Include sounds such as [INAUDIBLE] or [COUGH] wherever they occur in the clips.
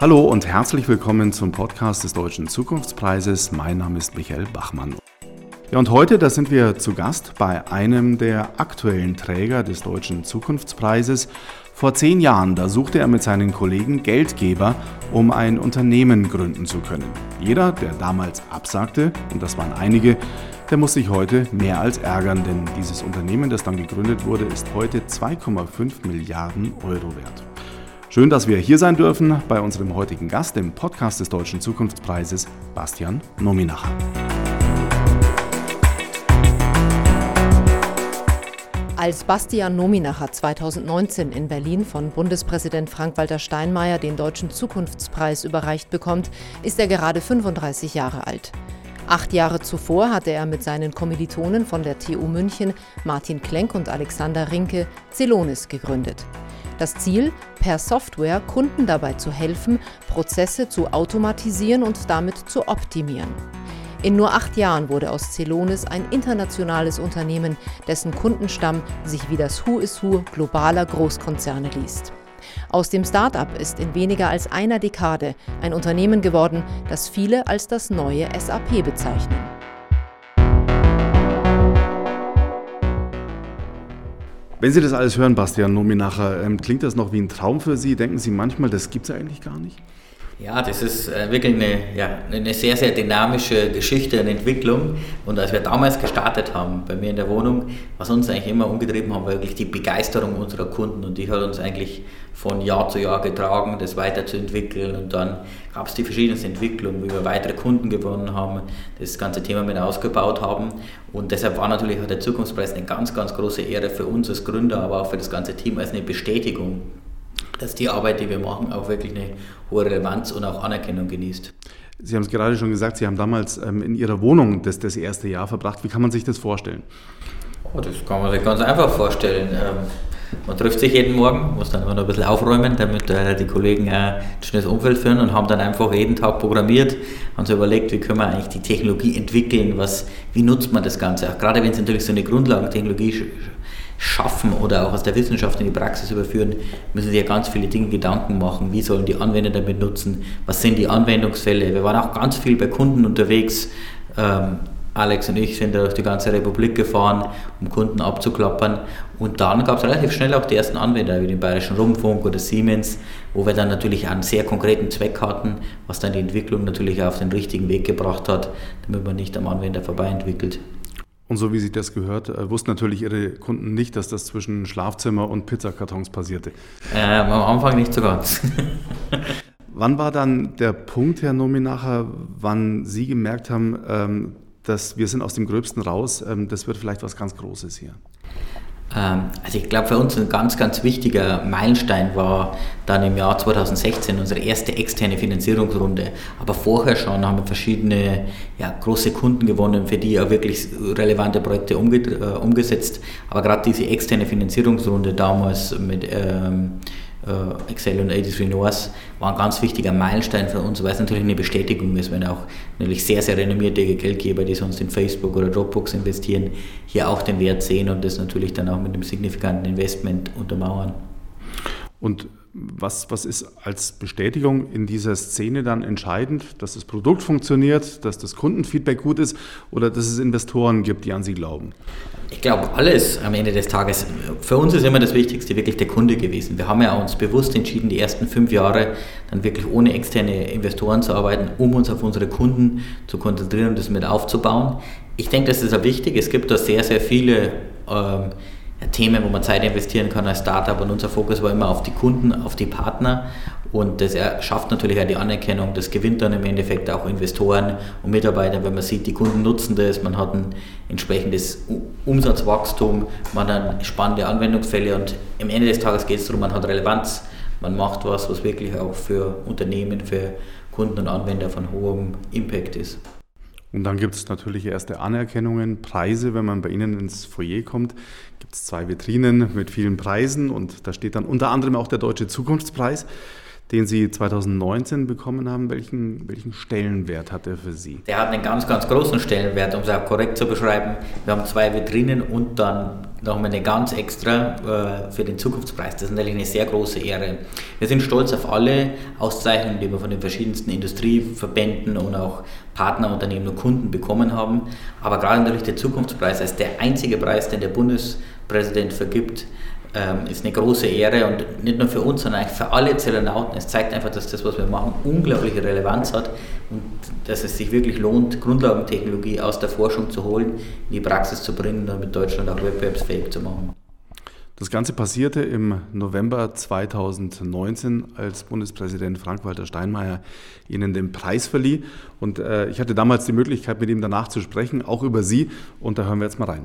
Hallo und herzlich willkommen zum Podcast des Deutschen Zukunftspreises. Mein Name ist Michael Bachmann. Ja, und heute, da sind wir zu Gast bei einem der aktuellen Träger des Deutschen Zukunftspreises. Vor zehn Jahren, da suchte er mit seinen Kollegen Geldgeber, um ein Unternehmen gründen zu können. Jeder, der damals absagte, und das waren einige, der muss sich heute mehr als ärgern, denn dieses Unternehmen, das dann gegründet wurde, ist heute 2,5 Milliarden Euro wert. Schön, dass wir hier sein dürfen bei unserem heutigen Gast im Podcast des Deutschen Zukunftspreises, Bastian Nominacher. Als Bastian Nominacher 2019 in Berlin von Bundespräsident Frank-Walter Steinmeier den Deutschen Zukunftspreis überreicht bekommt, ist er gerade 35 Jahre alt. Acht Jahre zuvor hatte er mit seinen Kommilitonen von der TU München, Martin Klenk und Alexander Rinke, Celonis gegründet. Das Ziel, per Software Kunden dabei zu helfen, Prozesse zu automatisieren und damit zu optimieren. In nur acht Jahren wurde aus Celonis ein internationales Unternehmen, dessen Kundenstamm sich wie das Who is Who globaler Großkonzerne liest. Aus dem Start-up ist in weniger als einer Dekade ein Unternehmen geworden, das viele als das neue SAP bezeichnen. Wenn Sie das alles hören, Bastian Nominacher, ähm, klingt das noch wie ein Traum für Sie? Denken Sie manchmal, das gibt es eigentlich gar nicht? Ja, das ist äh, wirklich eine, ja, eine sehr, sehr dynamische Geschichte und Entwicklung. Und als wir damals gestartet haben, bei mir in der Wohnung, was uns eigentlich immer umgetrieben hat, war wirklich die Begeisterung unserer Kunden. Und die hat uns eigentlich von Jahr zu Jahr getragen, das weiterzuentwickeln. Und dann gab es die verschiedensten Entwicklungen, wie wir weitere Kunden gewonnen haben, das ganze Thema mit ausgebaut haben. Und deshalb war natürlich auch der Zukunftspreis eine ganz, ganz große Ehre für uns als Gründer, aber auch für das ganze Team als eine Bestätigung dass die Arbeit, die wir machen, auch wirklich eine hohe Relevanz und auch Anerkennung genießt. Sie haben es gerade schon gesagt, Sie haben damals ähm, in Ihrer Wohnung das, das erste Jahr verbracht. Wie kann man sich das vorstellen? Oh, das kann man sich ganz einfach vorstellen. Ähm, man trifft sich jeden Morgen, muss dann immer noch ein bisschen aufräumen, damit äh, die Kollegen ein schönes Umfeld führen und haben dann einfach jeden Tag programmiert, haben sich überlegt, wie können wir eigentlich die Technologie entwickeln, was, wie nutzt man das Ganze. Auch gerade wenn es natürlich so eine Grundlagentechnologie schaffen oder auch aus der Wissenschaft in die Praxis überführen, müssen sich ja ganz viele Dinge Gedanken machen. Wie sollen die Anwender damit nutzen? Was sind die Anwendungsfälle? Wir waren auch ganz viel bei Kunden unterwegs. Ähm, Alex und ich sind durch die ganze Republik gefahren, um Kunden abzuklappern. Und dann gab es relativ schnell auch die ersten Anwender, wie den Bayerischen Rundfunk oder Siemens, wo wir dann natürlich einen sehr konkreten Zweck hatten, was dann die Entwicklung natürlich auf den richtigen Weg gebracht hat, damit man nicht am Anwender vorbei entwickelt. Und so wie sich das gehört, äh, wussten natürlich Ihre Kunden nicht, dass das zwischen Schlafzimmer und Pizzakartons passierte. Ähm, am Anfang nicht so ganz. [LAUGHS] wann war dann der Punkt, Herr Nominacher, wann Sie gemerkt haben, ähm, dass wir sind aus dem Gröbsten raus, ähm, das wird vielleicht was ganz Großes hier? Ähm, also ich glaube, für uns ein ganz, ganz wichtiger Meilenstein war dann im Jahr 2016 unsere erste externe Finanzierungsrunde. Aber vorher schon haben wir verschiedene ja, große Kunden gewonnen, für die auch wirklich relevante Projekte umge äh, umgesetzt. Aber gerade diese externe Finanzierungsrunde damals mit ähm, äh, Excel und 83 North war ein ganz wichtiger Meilenstein für uns, weil es natürlich eine Bestätigung ist, wenn auch natürlich sehr, sehr renommierte Geldgeber, die sonst in Facebook oder Dropbox investieren, hier auch den Wert sehen und das natürlich dann auch mit einem signifikanten Investment untermauern. Und was, was ist als Bestätigung in dieser Szene dann entscheidend, dass das Produkt funktioniert, dass das Kundenfeedback gut ist oder dass es Investoren gibt, die an Sie glauben? Ich glaube, alles am Ende des Tages. Für uns ist immer das Wichtigste wirklich der Kunde gewesen. Wir haben ja uns bewusst entschieden, die ersten fünf Jahre dann wirklich ohne externe Investoren zu arbeiten, um uns auf unsere Kunden zu konzentrieren und das mit aufzubauen. Ich denke, das ist ja wichtig. Es gibt da sehr, sehr viele ähm, Themen, wo man Zeit investieren kann als Startup und unser Fokus war immer auf die Kunden, auf die Partner und das schafft natürlich auch die Anerkennung, das gewinnt dann im Endeffekt auch Investoren und Mitarbeiter, wenn man sieht, die Kunden nutzen das, man hat ein entsprechendes Umsatzwachstum, man hat spannende Anwendungsfälle und am Ende des Tages geht es darum, man hat Relevanz, man macht was, was wirklich auch für Unternehmen, für Kunden und Anwender von hohem Impact ist. Und dann gibt es natürlich erste Anerkennungen, Preise, wenn man bei Ihnen ins Foyer kommt. Gibt es zwei Vitrinen mit vielen Preisen und da steht dann unter anderem auch der Deutsche Zukunftspreis, den Sie 2019 bekommen haben. Welchen, welchen Stellenwert hat er für Sie? Der hat einen ganz, ganz großen Stellenwert, um es auch korrekt zu beschreiben. Wir haben zwei Vitrinen und dann nochmal eine ganz extra äh, für den Zukunftspreis. Das ist natürlich eine sehr große Ehre. Wir sind stolz auf alle Auszeichnungen, die wir von den verschiedensten Industrieverbänden und auch Partnerunternehmen und Kunden bekommen haben. Aber gerade natürlich der Zukunftspreis als der einzige Preis, den der Bundespräsident vergibt, ähm, ist eine große Ehre und nicht nur für uns, sondern eigentlich für alle Zellernauten. Es zeigt einfach, dass das, was wir machen, unglaubliche Relevanz hat und dass es sich wirklich lohnt, Grundlagentechnologie aus der Forschung zu holen, in die Praxis zu bringen und damit Deutschland auch wettbewerbsfähig zu machen. Das Ganze passierte im November 2019, als Bundespräsident Frank-Walter Steinmeier Ihnen den Preis verlieh. Und äh, ich hatte damals die Möglichkeit, mit ihm danach zu sprechen, auch über Sie. Und da hören wir jetzt mal rein.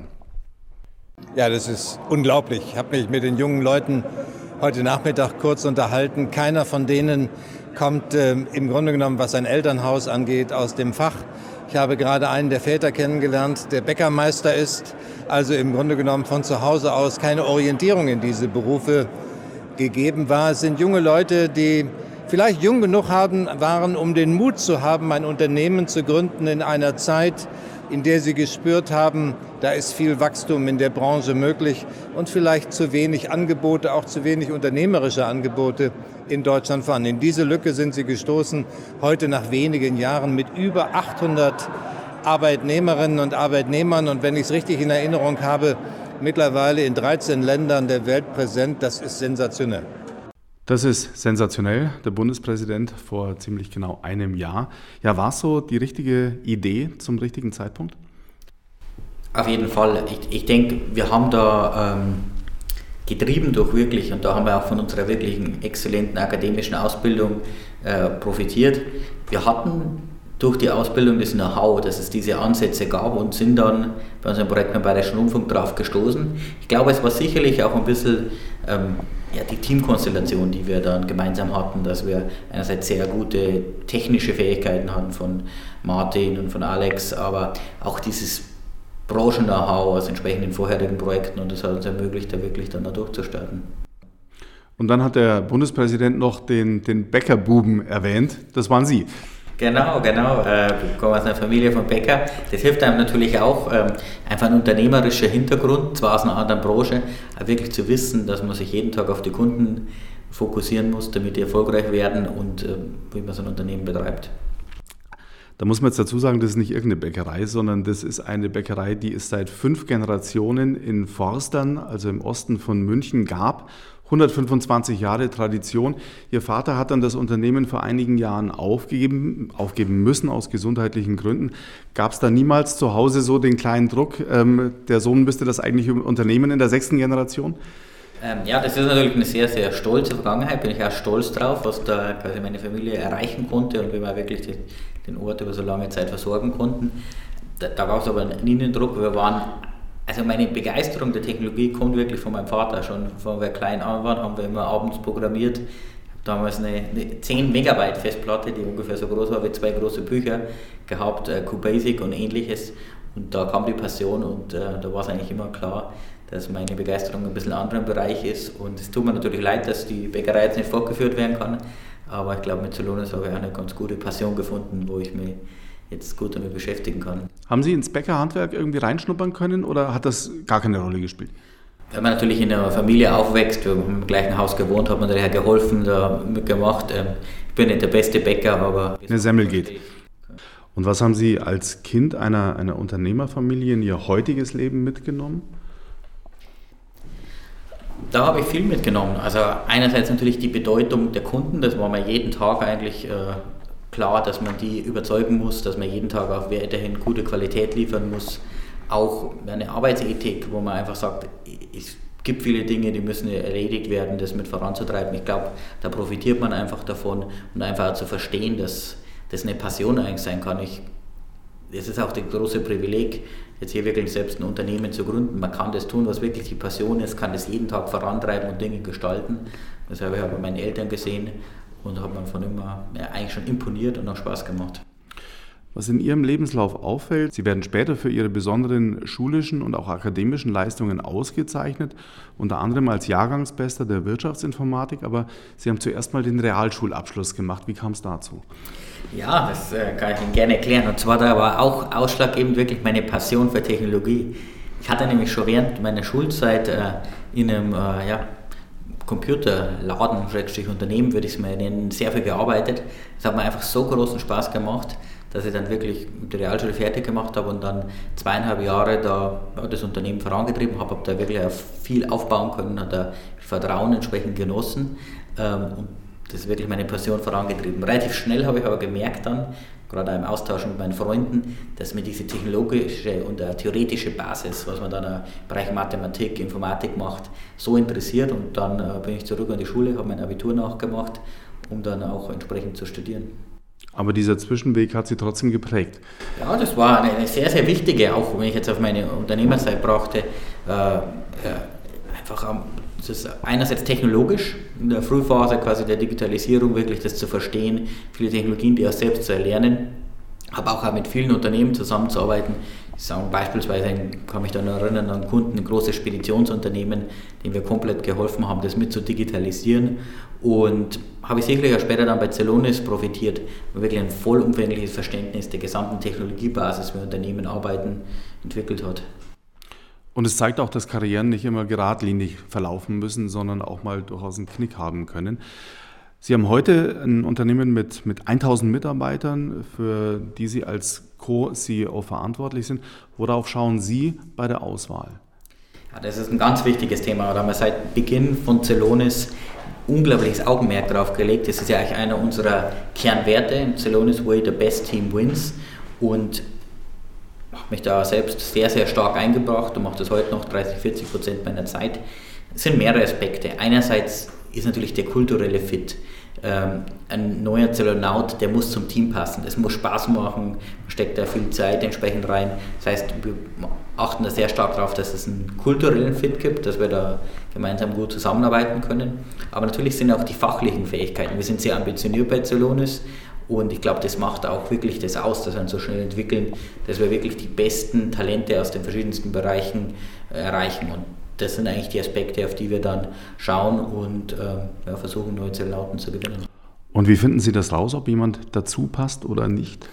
Ja, das ist unglaublich. Ich habe mich mit den jungen Leuten heute Nachmittag kurz unterhalten. Keiner von denen kommt äh, im Grunde genommen, was sein Elternhaus angeht, aus dem Fach. Ich habe gerade einen der Väter kennengelernt, der Bäckermeister ist, also im Grunde genommen von zu Hause aus keine Orientierung in diese Berufe gegeben war. Es sind junge Leute, die vielleicht jung genug haben, waren, um den Mut zu haben, ein Unternehmen zu gründen in einer Zeit, in der sie gespürt haben, da ist viel Wachstum in der Branche möglich und vielleicht zu wenig Angebote, auch zu wenig unternehmerische Angebote in Deutschland vorhanden. In diese Lücke sind sie gestoßen, heute nach wenigen Jahren mit über 800 Arbeitnehmerinnen und Arbeitnehmern und wenn ich es richtig in Erinnerung habe, mittlerweile in 13 Ländern der Welt präsent. Das ist sensationell. Das ist sensationell. Der Bundespräsident vor ziemlich genau einem Jahr. Ja, war es so die richtige Idee zum richtigen Zeitpunkt? Auf jeden Fall. Ich, ich denke, wir haben da ähm, getrieben durch wirklich, und da haben wir auch von unserer wirklichen exzellenten akademischen Ausbildung äh, profitiert. Wir hatten durch die Ausbildung das Know-how, dass es diese Ansätze gab und sind dann bei unserem Projekt beim Bayerischen Rundfunk drauf gestoßen. Ich glaube, es war sicherlich auch ein bisschen ähm, ja, die Teamkonstellation, die wir dann gemeinsam hatten, dass wir einerseits sehr gute technische Fähigkeiten hatten von Martin und von Alex, aber auch dieses Branchen-Know-how aus entsprechenden vorherigen Projekten und das hat uns ermöglicht, da wirklich dann da durchzustarten. Und dann hat der Bundespräsident noch den, den Bäckerbuben erwähnt. Das waren Sie. Genau, genau. Äh, ich komme aus einer Familie von Bäcker. Das hilft einem natürlich auch, ähm, einfach ein unternehmerischer Hintergrund, zwar aus einer anderen Branche, aber wirklich zu wissen, dass man sich jeden Tag auf die Kunden fokussieren muss, damit die erfolgreich werden und ähm, wie man so ein Unternehmen betreibt. Da muss man jetzt dazu sagen, das ist nicht irgendeine Bäckerei, sondern das ist eine Bäckerei, die es seit fünf Generationen in Forstern, also im Osten von München, gab 125 Jahre Tradition. Ihr Vater hat dann das Unternehmen vor einigen Jahren aufgegeben, aufgeben müssen aus gesundheitlichen Gründen. Gab es da niemals zu Hause so den kleinen Druck, ähm, der Sohn müsste das eigentlich unternehmen in der sechsten Generation? Ähm, ja, das ist natürlich eine sehr, sehr stolze Vergangenheit. Bin ich auch stolz drauf, was da quasi meine Familie erreichen konnte und wie wir wirklich die, den Ort über so lange Zeit versorgen konnten. Da, da gab es aber nie den Druck. Wir waren also meine Begeisterung der Technologie kommt wirklich von meinem Vater. Schon von wir klein an waren, haben wir immer abends programmiert. Ich habe damals eine, eine 10 Megabyte Festplatte, die ungefähr so groß war wie zwei große Bücher gehabt, äh, QBasic und ähnliches. Und da kam die Passion und äh, da war es eigentlich immer klar, dass meine Begeisterung ein bisschen in einem anderen Bereich ist. Und es tut mir natürlich leid, dass die Bäckerei jetzt nicht fortgeführt werden kann. Aber ich glaube, mit Solonis habe ich auch eine ganz gute Passion gefunden, wo ich mich jetzt gut damit beschäftigen kann. Haben Sie ins Bäckerhandwerk irgendwie reinschnuppern können oder hat das gar keine Rolle gespielt? Wenn man natürlich in einer Familie aufwächst, wir haben im gleichen Haus gewohnt, hat man daher geholfen, da mitgemacht. Ähm, ich bin nicht der beste Bäcker, aber... Eine Semmel geht. Und was haben Sie als Kind einer, einer Unternehmerfamilie in Ihr heutiges Leben mitgenommen? Da habe ich viel mitgenommen. Also einerseits natürlich die Bedeutung der Kunden, das war mir jeden Tag eigentlich äh, klar, dass man die überzeugen muss, dass man jeden Tag auch weiterhin gute Qualität liefern muss. Auch eine Arbeitsethik, wo man einfach sagt, es gibt viele Dinge, die müssen erledigt werden, das mit voranzutreiben. Ich glaube, da profitiert man einfach davon und einfach zu verstehen, dass das eine Passion eigentlich sein kann. Ich, es ist auch das große Privileg, jetzt hier wirklich selbst ein Unternehmen zu gründen. Man kann das tun, was wirklich die Passion ist, kann das jeden Tag vorantreiben und Dinge gestalten. Das habe ich auch bei meinen Eltern gesehen und hat man von immer ja, eigentlich schon imponiert und auch Spaß gemacht. Was in Ihrem Lebenslauf auffällt, Sie werden später für Ihre besonderen schulischen und auch akademischen Leistungen ausgezeichnet, unter anderem als Jahrgangsbester der Wirtschaftsinformatik, aber Sie haben zuerst mal den Realschulabschluss gemacht. Wie kam es dazu? Ja, das äh, kann ich Ihnen gerne erklären. Und zwar da war auch ausschlaggebend wirklich meine Passion für Technologie Ich hatte nämlich schon während meiner Schulzeit äh, in einem äh, ja, Computerladen, Schrägstrich Unternehmen, würde ich es mal nennen, sehr viel gearbeitet. Es hat mir einfach so großen Spaß gemacht, dass ich dann wirklich die Realschule fertig gemacht habe und dann zweieinhalb Jahre da das Unternehmen vorangetrieben habe, habe da wirklich viel aufbauen können, habe da Vertrauen entsprechend genossen ähm, das ist wirklich meine Passion vorangetrieben. Relativ schnell habe ich aber gemerkt dann, gerade im Austausch mit meinen Freunden, dass mir diese technologische und theoretische Basis, was man dann im Bereich Mathematik, Informatik macht, so interessiert und dann äh, bin ich zurück an die Schule, habe mein Abitur nachgemacht, um dann auch entsprechend zu studieren. Aber dieser Zwischenweg hat Sie trotzdem geprägt. Ja, das war eine sehr, sehr wichtige, auch wenn ich jetzt auf meine Unternehmerzeit brachte, äh, äh, einfach das ist einerseits technologisch, in der Frühphase quasi der Digitalisierung wirklich das zu verstehen, viele Technologien, die auch selbst zu erlernen, aber auch mit vielen Unternehmen zusammenzuarbeiten. Ich sage beispielsweise, kann mich dann erinnern an Kunden, ein großes Speditionsunternehmen, dem wir komplett geholfen haben, das mit zu digitalisieren. Und habe ich sicherlich auch später dann bei Celonis profitiert, weil wirklich ein vollumfängliches Verständnis der gesamten Technologiebasis, wie Unternehmen arbeiten, entwickelt hat. Und es zeigt auch, dass Karrieren nicht immer geradlinig verlaufen müssen, sondern auch mal durchaus einen Knick haben können. Sie haben heute ein Unternehmen mit, mit 1000 Mitarbeitern, für die Sie als Co-CEO verantwortlich sind. Worauf schauen Sie bei der Auswahl? Ja, das ist ein ganz wichtiges Thema. Da haben wir seit Beginn von Celonis unglaubliches Augenmerk drauf gelegt. Das ist ja eigentlich einer unserer Kernwerte. Celonis Way, the best team wins. Und mich da selbst sehr, sehr stark eingebracht und mache das heute noch 30, 40 Prozent meiner Zeit. Es sind mehrere Aspekte. Einerseits ist natürlich der kulturelle Fit. Ähm, ein neuer Zellonaut, der muss zum Team passen. Es muss Spaß machen, man steckt da viel Zeit entsprechend rein. Das heißt, wir achten da sehr stark darauf, dass es einen kulturellen Fit gibt, dass wir da gemeinsam gut zusammenarbeiten können. Aber natürlich sind auch die fachlichen Fähigkeiten. Wir sind sehr ambitioniert bei Zellonis und ich glaube, das macht auch wirklich das aus, dass wir uns so schnell entwickeln, dass wir wirklich die besten Talente aus den verschiedensten Bereichen äh, erreichen. Und das sind eigentlich die Aspekte, auf die wir dann schauen und äh, ja, versuchen, neue Zelllauten zu gewinnen. Und wie finden Sie das raus, ob jemand dazu passt oder nicht?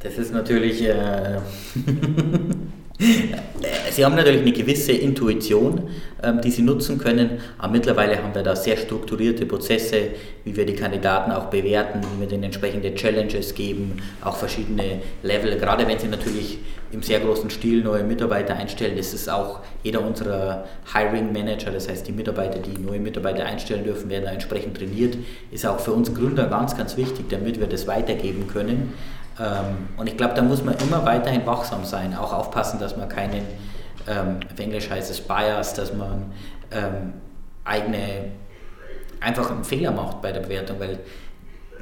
Das ist natürlich. Äh, [LAUGHS] Sie haben natürlich eine gewisse Intuition, ähm, die Sie nutzen können, aber mittlerweile haben wir da sehr strukturierte Prozesse, wie wir die Kandidaten auch bewerten, wie wir denen entsprechende Challenges geben, auch verschiedene Level. Gerade wenn Sie natürlich im sehr großen Stil neue Mitarbeiter einstellen, ist es auch jeder unserer Hiring Manager, das heißt die Mitarbeiter, die neue Mitarbeiter einstellen dürfen, werden da entsprechend trainiert. Ist auch für uns Gründer ganz, ganz wichtig, damit wir das weitergeben können. Ähm, und ich glaube, da muss man immer weiterhin wachsam sein, auch aufpassen, dass man keinen, ähm, auf Englisch heißt es Bias, dass man ähm, eigene, einfach einen Fehler macht bei der Bewertung, weil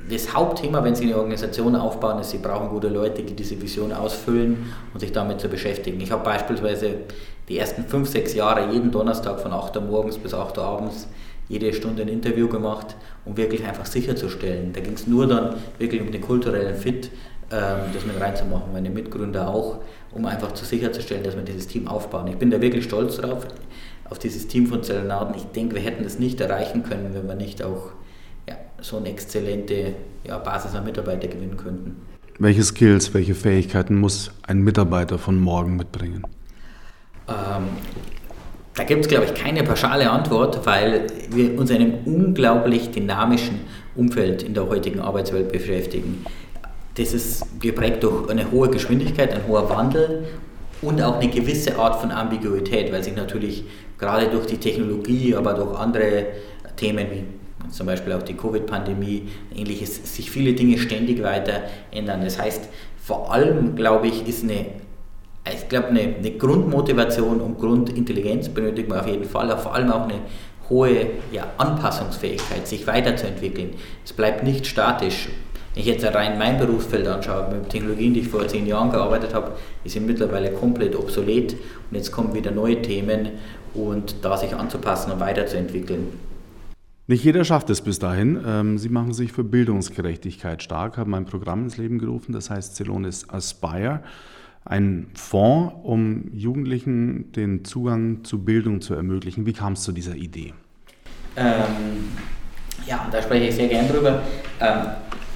das Hauptthema, wenn Sie eine Organisation aufbauen, ist, Sie brauchen gute Leute, die diese Vision ausfüllen und sich damit zu beschäftigen. Ich habe beispielsweise die ersten fünf, sechs Jahre jeden Donnerstag von 8 Uhr morgens bis 8 Uhr abends jede Stunde ein Interview gemacht, um wirklich einfach sicherzustellen. Da ging es nur dann wirklich um den kulturellen Fit, das mit reinzumachen, meine Mitgründer auch, um einfach zu sicherzustellen, dass wir dieses Team aufbauen. Ich bin da wirklich stolz drauf, auf dieses Team von Zellenauten. Ich denke, wir hätten das nicht erreichen können, wenn wir nicht auch ja, so eine exzellente ja, Basis an Mitarbeiter gewinnen könnten. Welche Skills, welche Fähigkeiten muss ein Mitarbeiter von morgen mitbringen? Ähm, da gibt es, glaube ich, keine pauschale Antwort, weil wir uns in einem unglaublich dynamischen Umfeld in der heutigen Arbeitswelt beschäftigen das ist geprägt durch eine hohe Geschwindigkeit, ein hoher Wandel und auch eine gewisse Art von Ambiguität, weil sich natürlich gerade durch die Technologie, aber durch andere Themen wie zum Beispiel auch die Covid-Pandemie, ähnliches, sich viele Dinge ständig weiter ändern. Das heißt, vor allem, glaube ich, ist eine, ich glaube, eine, eine Grundmotivation und Grundintelligenz benötigt man auf jeden Fall, vor allem auch eine hohe ja, Anpassungsfähigkeit, sich weiterzuentwickeln. Es bleibt nicht statisch. Wenn ich jetzt rein mein Berufsfeld anschaue, mit Technologien, die ich vor zehn Jahren gearbeitet habe, die sind mittlerweile komplett obsolet und jetzt kommen wieder neue Themen und da sich anzupassen und weiterzuentwickeln. Nicht jeder schafft es bis dahin. Ähm, Sie machen sich für Bildungsgerechtigkeit stark, haben ein Programm ins Leben gerufen, das heißt Celonis Aspire. Ein Fonds, um Jugendlichen den Zugang zu Bildung zu ermöglichen. Wie kam es zu dieser Idee? Ähm, ja, da spreche ich sehr gern drüber. Ähm,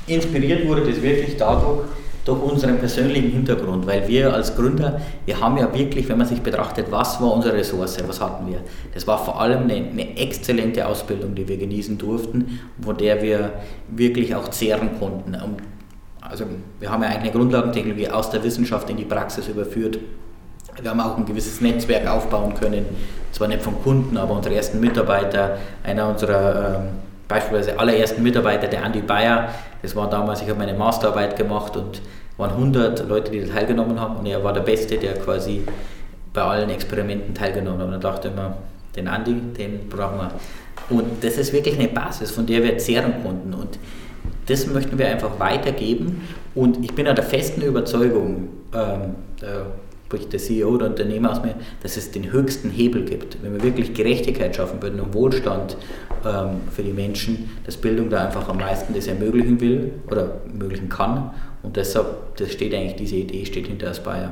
inspiriert wurde das wirklich dadurch, durch unseren persönlichen Hintergrund, weil wir als Gründer, wir haben ja wirklich, wenn man sich betrachtet, was war unsere Ressource, was hatten wir? Das war vor allem eine, eine exzellente Ausbildung, die wir genießen durften, von der wir wirklich auch zehren konnten. Also wir haben ja eigentlich eine Grundlagentechnologie aus der Wissenschaft in die Praxis überführt. Wir haben auch ein gewisses Netzwerk aufbauen können, zwar nicht von Kunden, aber unsere ersten Mitarbeiter, einer unserer ähm, beispielsweise allerersten Mitarbeiter, der Andi Bayer, das war damals, ich habe meine Masterarbeit gemacht und waren 100 Leute, die da teilgenommen haben und er war der Beste, der quasi bei allen Experimenten teilgenommen hat. Und dann dachte immer, den Andi, den brauchen wir. Und das ist wirklich eine Basis, von der wir zehren konnten. Und das möchten wir einfach weitergeben. Und ich bin ja der festen Überzeugung, ähm, spricht der CEO oder Unternehmer aus mir, dass es den höchsten Hebel gibt. Wenn wir wirklich Gerechtigkeit schaffen würden und Wohlstand ähm, für die Menschen, dass Bildung da einfach am meisten das ermöglichen will oder ermöglichen kann. Und deshalb, das steht eigentlich, diese Idee steht hinter Aspire.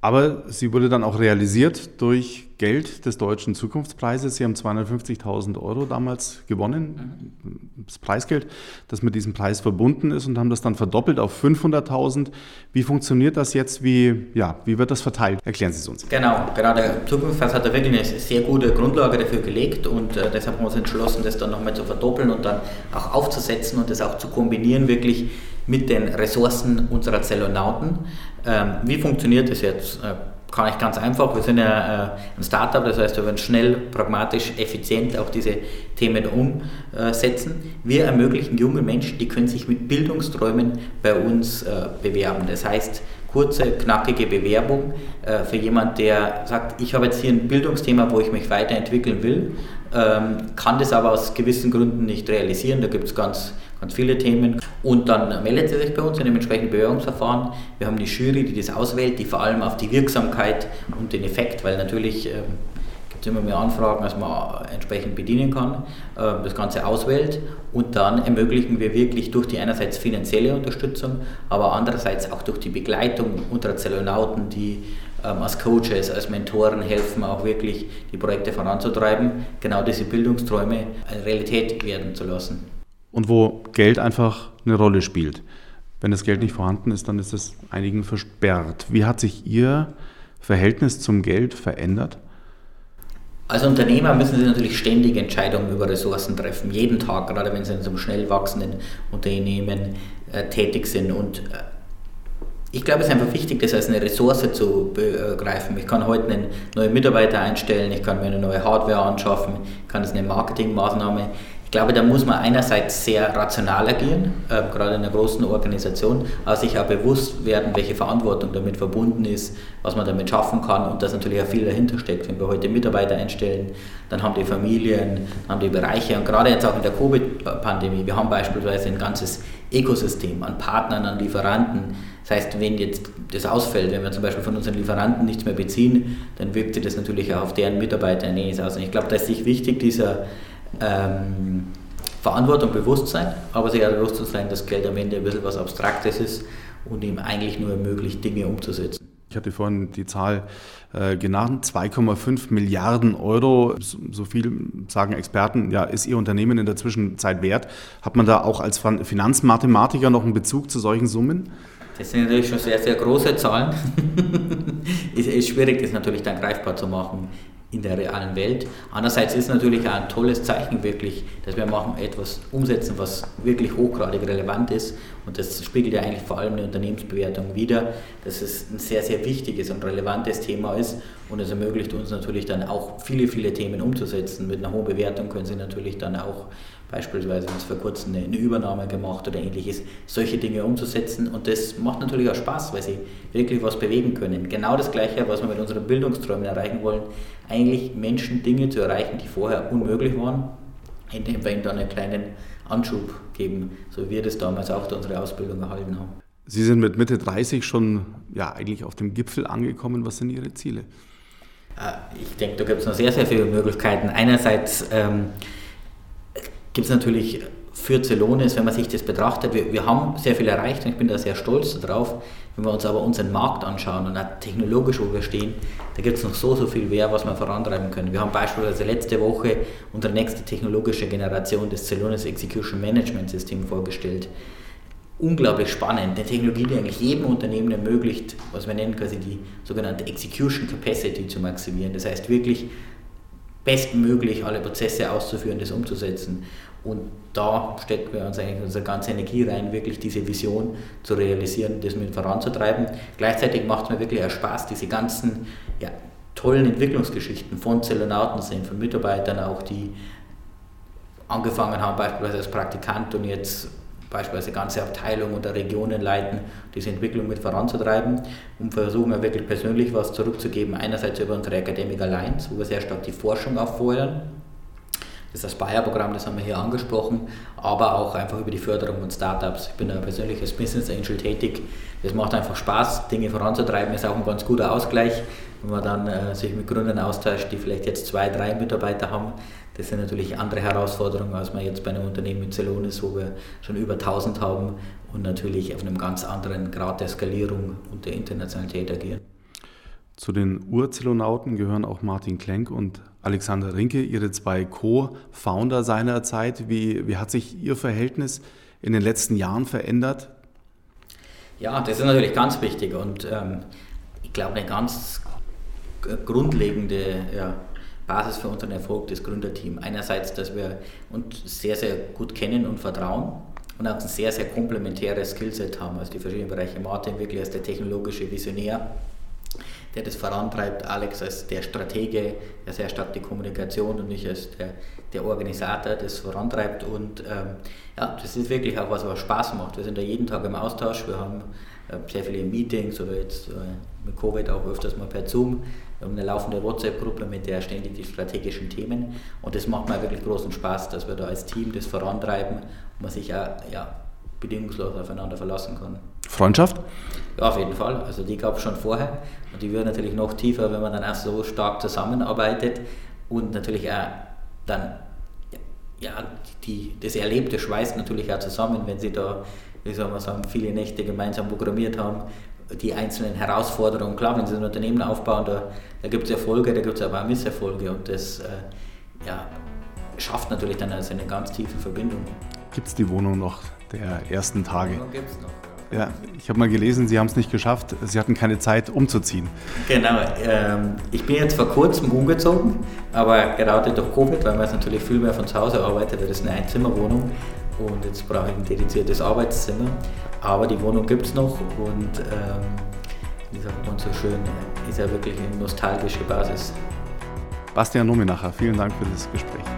Aber sie wurde dann auch realisiert durch Geld des Deutschen Zukunftspreises. Sie haben 250.000 Euro damals gewonnen, das Preisgeld, das mit diesem Preis verbunden ist und haben das dann verdoppelt auf 500.000. Wie funktioniert das jetzt? Wie, ja, wie wird das verteilt? Erklären Sie es uns. Genau, genau. Der Zukunftspreis hat da wirklich eine sehr gute Grundlage dafür gelegt und äh, deshalb haben wir uns entschlossen, das dann nochmal zu verdoppeln und dann auch aufzusetzen und das auch zu kombinieren, wirklich mit den Ressourcen unserer Zellonauten. Ähm, wie funktioniert das jetzt? Äh, kann ich ganz einfach. Wir sind ja äh, ein Startup, das heißt, wir werden schnell, pragmatisch, effizient auch diese Themen umsetzen. Wir ermöglichen jungen Menschen, die können sich mit Bildungsträumen bei uns äh, bewerben. Das heißt, kurze, knackige Bewerbung äh, für jemand, der sagt, ich habe jetzt hier ein Bildungsthema, wo ich mich weiterentwickeln will, ähm, kann das aber aus gewissen Gründen nicht realisieren. Da gibt es ganz ganz viele Themen. Und dann meldet sie sich bei uns in dem entsprechenden Bewerbungsverfahren. Wir haben die Jury, die das auswählt, die vor allem auf die Wirksamkeit und den Effekt, weil natürlich ähm, gibt es immer mehr Anfragen, als man entsprechend bedienen kann, äh, das Ganze auswählt. Und dann ermöglichen wir wirklich durch die einerseits finanzielle Unterstützung, aber andererseits auch durch die Begleitung unserer Zellonauten, die ähm, als Coaches, als Mentoren helfen, auch wirklich die Projekte voranzutreiben, genau diese Bildungsträume Realität werden zu lassen und wo Geld einfach eine Rolle spielt. Wenn das Geld nicht vorhanden ist, dann ist es einigen versperrt. Wie hat sich Ihr Verhältnis zum Geld verändert? Als Unternehmer müssen Sie natürlich ständig Entscheidungen über Ressourcen treffen, jeden Tag, gerade wenn Sie in so einem schnell wachsenden Unternehmen äh, tätig sind. Und äh, ich glaube, es ist einfach wichtig, das als eine Ressource zu begreifen. Ich kann heute einen neuen Mitarbeiter einstellen, ich kann mir eine neue Hardware anschaffen, ich kann das eine Marketingmaßnahme glaube, da muss man einerseits sehr rational agieren, äh, gerade in einer großen Organisation, aber sich auch bewusst werden, welche Verantwortung damit verbunden ist, was man damit schaffen kann und dass natürlich auch viel dahinter steckt. Wenn wir heute Mitarbeiter einstellen, dann haben die Familien, dann haben die Bereiche und gerade jetzt auch in der Covid-Pandemie, wir haben beispielsweise ein ganzes Ökosystem an Partnern, an Lieferanten. Das heißt, wenn jetzt das ausfällt, wenn wir zum Beispiel von unseren Lieferanten nichts mehr beziehen, dann wirkt sich das natürlich auch auf deren Mitarbeiter aus. Und ich glaube, da ist sich wichtig, dieser ähm, Verantwortung bewusst sein, aber sich auch bewusst zu sein, dass Geld am Ende ein bisschen was Abstraktes ist und ihm eigentlich nur ermöglicht, Dinge umzusetzen. Ich hatte vorhin die Zahl äh, genannt, 2,5 Milliarden Euro. So, so, viel sagen Experten, ja, ist Ihr Unternehmen in der Zwischenzeit wert. Hat man da auch als Finanzmathematiker noch einen Bezug zu solchen Summen? Das sind natürlich schon sehr, sehr große Zahlen. [LAUGHS] es ist schwierig, das natürlich dann greifbar zu machen in der realen Welt. Andererseits ist es natürlich auch ein tolles Zeichen wirklich, dass wir machen etwas umsetzen, was wirklich hochgradig relevant ist und das spiegelt ja eigentlich vor allem eine Unternehmensbewertung wider, dass es ein sehr, sehr wichtiges und relevantes Thema ist und es ermöglicht uns natürlich dann auch viele, viele Themen umzusetzen. Mit einer hohen Bewertung können Sie natürlich dann auch beispielsweise uns vor kurzem eine Übernahme gemacht oder ähnliches, solche Dinge umzusetzen und das macht natürlich auch Spaß, weil Sie wirklich was bewegen können. Genau das Gleiche, was wir mit unseren Bildungsträumen erreichen wollen, eigentlich Menschen Dinge zu erreichen, die vorher unmöglich waren, indem wir ihnen dann einen kleinen Anschub geben, so wie wir das damals auch durch unsere Ausbildung erhalten haben. Sie sind mit Mitte 30 schon ja, eigentlich auf dem Gipfel angekommen. Was sind Ihre Ziele? Äh, ich denke, da gibt es noch sehr, sehr viele Möglichkeiten. Einerseits ähm, gibt es natürlich für Zelonis, wenn man sich das betrachtet, wir, wir haben sehr viel erreicht und ich bin da sehr stolz darauf. Wenn wir uns aber unseren Markt anschauen und auch technologisch, wo wir stehen, da gibt es noch so, so viel mehr, was wir vorantreiben können. Wir haben beispielsweise letzte Woche unsere nächste technologische Generation des Celonis Execution Management System vorgestellt. unglaublich spannend. Eine Technologie, die eigentlich jedem Unternehmen ermöglicht, was wir nennen quasi die sogenannte Execution Capacity zu maximieren. Das heißt wirklich bestmöglich alle Prozesse auszuführen, das umzusetzen. Und da stecken wir uns eigentlich unsere ganze Energie rein, wirklich diese Vision zu realisieren, das mit voranzutreiben. Gleichzeitig macht es mir wirklich auch Spaß, diese ganzen ja, tollen Entwicklungsgeschichten von Zellonauten sehen, von Mitarbeitern auch, die angefangen haben, beispielsweise als Praktikant und jetzt beispielsweise ganze Abteilungen oder Regionen leiten, diese Entwicklung mit voranzutreiben und versuchen wir wirklich persönlich was zurückzugeben. Einerseits über unsere Academic Alliance, wo wir sehr stark die Forschung auffeuern. Das ist das Bayer-Programm, das haben wir hier angesprochen, aber auch einfach über die Förderung von Startups. Ich bin ein persönliches Business Angel tätig. Es macht einfach Spaß, Dinge voranzutreiben, ist auch ein ganz guter Ausgleich, wenn man dann äh, sich mit Gründern austauscht, die vielleicht jetzt zwei, drei Mitarbeiter haben, das sind natürlich andere Herausforderungen, als man jetzt bei einem Unternehmen mit Celonis, wo wir schon über 1000 haben und natürlich auf einem ganz anderen Grad der Skalierung und der Internationalität agieren. Zu den Urzelonauten gehören auch Martin Klenk und Alexander Rinke, Ihre zwei Co-Founder seiner Zeit. Wie, wie hat sich Ihr Verhältnis in den letzten Jahren verändert? Ja, das ist natürlich ganz wichtig und ähm, ich glaube, eine ganz grundlegende ja, Basis für unseren Erfolg, das Gründerteam. Einerseits, dass wir uns sehr, sehr gut kennen und vertrauen und auch ein sehr, sehr komplementäres Skillset haben, also die verschiedenen Bereiche. Martin wirklich als der technologische Visionär, der das vorantreibt, Alex als der Stratege, der sehr stark die Kommunikation und ich als der, der Organisator das vorantreibt. Und ähm, ja, das ist wirklich auch was, was Spaß macht. Wir sind da jeden Tag im Austausch, wir haben äh, sehr viele Meetings oder jetzt äh, mit Covid auch öfters mal per Zoom. Wir haben eine laufende WhatsApp-Gruppe, mit der ständig die strategischen Themen. Und das macht mir wirklich großen Spaß, dass wir da als Team das vorantreiben und man sich ja, ja bedingungslos aufeinander verlassen kann. Freundschaft? Ja, auf jeden Fall. Also die gab es schon vorher und die wird natürlich noch tiefer, wenn man dann auch so stark zusammenarbeitet und natürlich auch dann ja, die, das Erlebte schweißt natürlich auch zusammen, wenn sie da, wie soll man sagen, viele Nächte gemeinsam programmiert haben, die einzelnen Herausforderungen. Klar, wenn Sie ein Unternehmen aufbauen, da, da gibt es Erfolge, da gibt es aber auch Misserfolge und das äh, ja, schafft natürlich dann also eine ganz tiefe Verbindung. Gibt es die Wohnung noch der ersten Tage? Die Wohnung gibt es noch. Ja, ich habe mal gelesen, Sie haben es nicht geschafft. Sie hatten keine Zeit umzuziehen. Genau. Ähm, ich bin jetzt vor kurzem umgezogen, aber gerade durch Covid, weil man jetzt natürlich viel mehr von zu Hause arbeitet, das ist eine Einzimmerwohnung und jetzt brauche ich ein dediziertes Arbeitszimmer. Aber die Wohnung gibt es noch und ähm, wie sagt man so schön, ist ja wirklich eine nostalgische Basis. Bastian Nominacher, vielen Dank für das Gespräch.